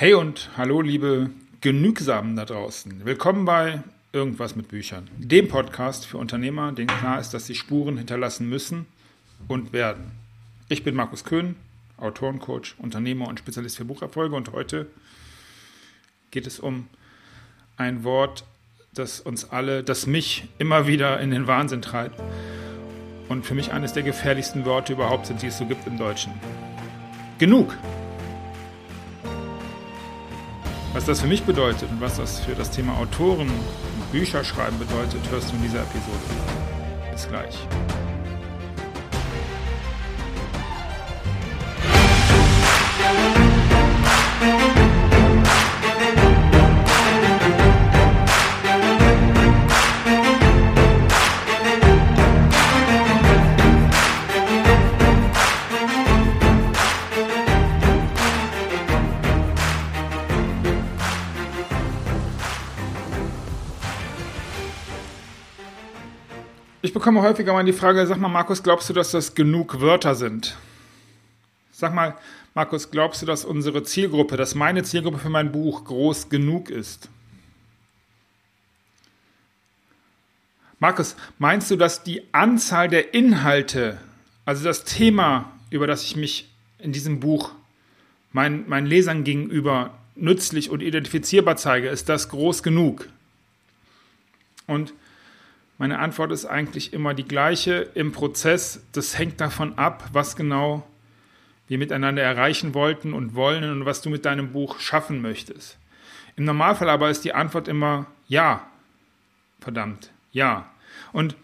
Hey und hallo, liebe Genügsamen da draußen. Willkommen bei Irgendwas mit Büchern, dem Podcast für Unternehmer, denen klar ist, dass sie Spuren hinterlassen müssen und werden. Ich bin Markus Köhn, Autorencoach, Unternehmer und Spezialist für Bucherfolge und heute geht es um ein Wort, das uns alle, das mich immer wieder in den Wahnsinn treibt und für mich eines der gefährlichsten Worte überhaupt sind, die es so gibt im Deutschen. Genug. Was das für mich bedeutet und was das für das Thema Autoren und Bücherschreiben bedeutet, hörst du in dieser Episode. Bis gleich. Ich bekomme häufiger mal die Frage, sag mal Markus, glaubst du, dass das genug Wörter sind? Sag mal, Markus, glaubst du, dass unsere Zielgruppe, dass meine Zielgruppe für mein Buch groß genug ist? Markus, meinst du, dass die Anzahl der Inhalte, also das Thema, über das ich mich in diesem Buch meinen, meinen Lesern gegenüber nützlich und identifizierbar zeige, ist das groß genug? Und meine Antwort ist eigentlich immer die gleiche im Prozess. Das hängt davon ab, was genau wir miteinander erreichen wollten und wollen und was du mit deinem Buch schaffen möchtest. Im Normalfall aber ist die Antwort immer ja. Verdammt, ja. Und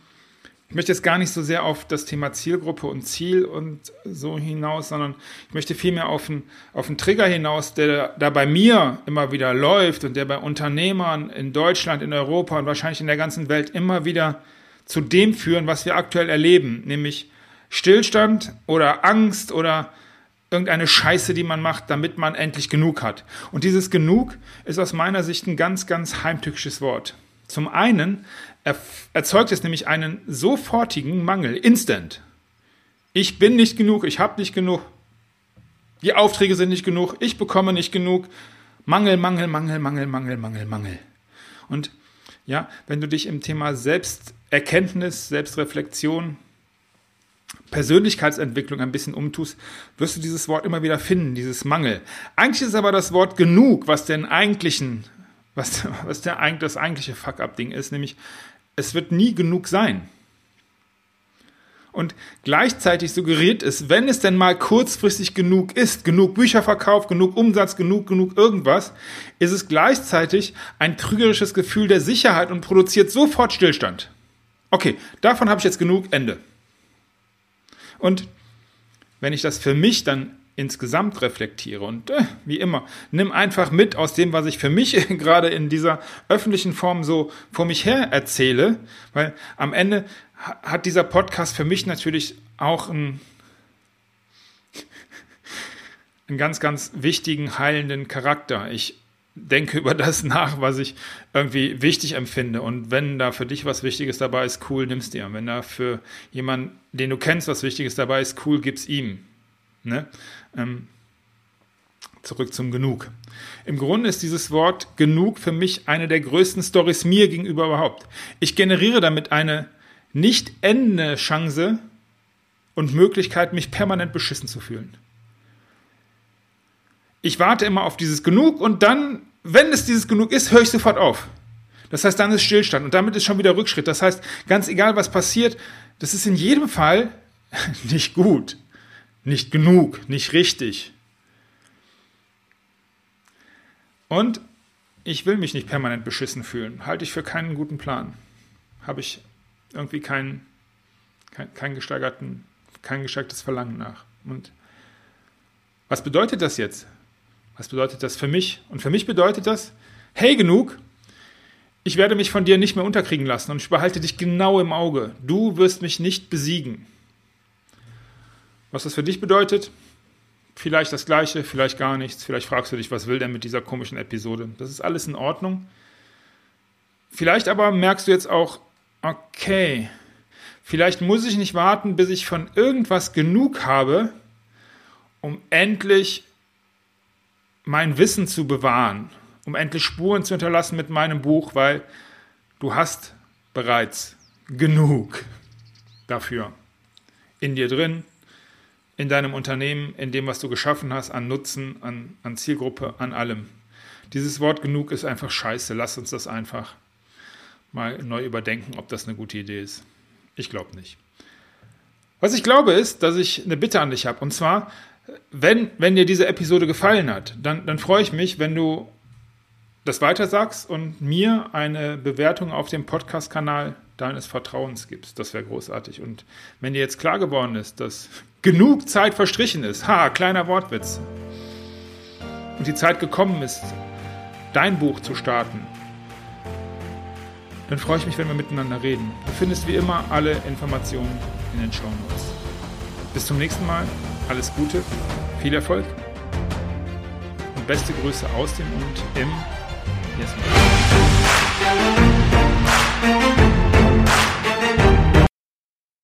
ich möchte jetzt gar nicht so sehr auf das Thema Zielgruppe und Ziel und so hinaus, sondern ich möchte vielmehr auf einen, auf einen Trigger hinaus, der da bei mir immer wieder läuft und der bei Unternehmern in Deutschland, in Europa und wahrscheinlich in der ganzen Welt immer wieder zu dem führen, was wir aktuell erleben, nämlich Stillstand oder Angst oder irgendeine Scheiße, die man macht, damit man endlich genug hat. Und dieses genug ist aus meiner Sicht ein ganz, ganz heimtückisches Wort. Zum einen erzeugt es nämlich einen sofortigen Mangel, instant. Ich bin nicht genug, ich habe nicht genug, die Aufträge sind nicht genug, ich bekomme nicht genug. Mangel, Mangel, Mangel, Mangel, Mangel, Mangel, Mangel. Und ja, wenn du dich im Thema Selbsterkenntnis, Selbstreflexion, Persönlichkeitsentwicklung ein bisschen umtust, wirst du dieses Wort immer wieder finden, dieses Mangel. Eigentlich ist aber das Wort genug, was den eigentlichen was, was der, das eigentliche Fuck-up-Ding ist, nämlich es wird nie genug sein. Und gleichzeitig suggeriert es, wenn es denn mal kurzfristig genug ist, genug Bücher verkauft, genug Umsatz, genug, genug irgendwas, ist es gleichzeitig ein trügerisches Gefühl der Sicherheit und produziert sofort Stillstand. Okay, davon habe ich jetzt genug, Ende. Und wenn ich das für mich dann insgesamt reflektiere. Und äh, wie immer, nimm einfach mit aus dem, was ich für mich gerade in dieser öffentlichen Form so vor mich her erzähle, weil am Ende hat dieser Podcast für mich natürlich auch einen, einen ganz, ganz wichtigen, heilenden Charakter. Ich denke über das nach, was ich irgendwie wichtig empfinde. Und wenn da für dich was Wichtiges dabei ist, cool, nimm's dir. Wenn da für jemanden, den du kennst, was Wichtiges dabei ist, cool, gib's ihm. Ne? Ähm, zurück zum Genug. Im Grunde ist dieses Wort Genug für mich eine der größten Stories mir gegenüber überhaupt. Ich generiere damit eine nicht endende Chance und Möglichkeit, mich permanent beschissen zu fühlen. Ich warte immer auf dieses Genug und dann, wenn es dieses Genug ist, höre ich sofort auf. Das heißt, dann ist Stillstand und damit ist schon wieder Rückschritt. Das heißt, ganz egal, was passiert, das ist in jedem Fall nicht gut nicht genug, nicht richtig. Und ich will mich nicht permanent beschissen fühlen. Halte ich für keinen guten Plan. Habe ich irgendwie kein, kein, kein, gesteigerten, kein gesteigertes Verlangen nach. Und was bedeutet das jetzt? Was bedeutet das für mich? Und für mich bedeutet das, hey genug, ich werde mich von dir nicht mehr unterkriegen lassen und ich behalte dich genau im Auge. Du wirst mich nicht besiegen. Was das für dich bedeutet, vielleicht das Gleiche, vielleicht gar nichts. Vielleicht fragst du dich, was will der mit dieser komischen Episode? Das ist alles in Ordnung. Vielleicht aber merkst du jetzt auch, okay, vielleicht muss ich nicht warten, bis ich von irgendwas genug habe, um endlich mein Wissen zu bewahren, um endlich Spuren zu hinterlassen mit meinem Buch, weil du hast bereits genug dafür in dir drin, in deinem Unternehmen, in dem, was du geschaffen hast, an Nutzen, an, an Zielgruppe, an allem. Dieses Wort genug ist einfach scheiße. Lass uns das einfach mal neu überdenken, ob das eine gute Idee ist. Ich glaube nicht. Was ich glaube ist, dass ich eine Bitte an dich habe. Und zwar, wenn, wenn dir diese Episode gefallen hat, dann, dann freue ich mich, wenn du das weitersagst und mir eine Bewertung auf dem Podcast-Kanal deines Vertrauens gibst. Das wäre großartig. Und wenn dir jetzt klar geworden ist, dass genug Zeit verstrichen ist, ha, kleiner Wortwitz, und die Zeit gekommen ist, dein Buch zu starten, dann freue ich mich, wenn wir miteinander reden. Du findest wie immer alle Informationen in den Show Notes. Bis zum nächsten Mal. Alles Gute, viel Erfolg und beste Grüße aus dem und im Yes,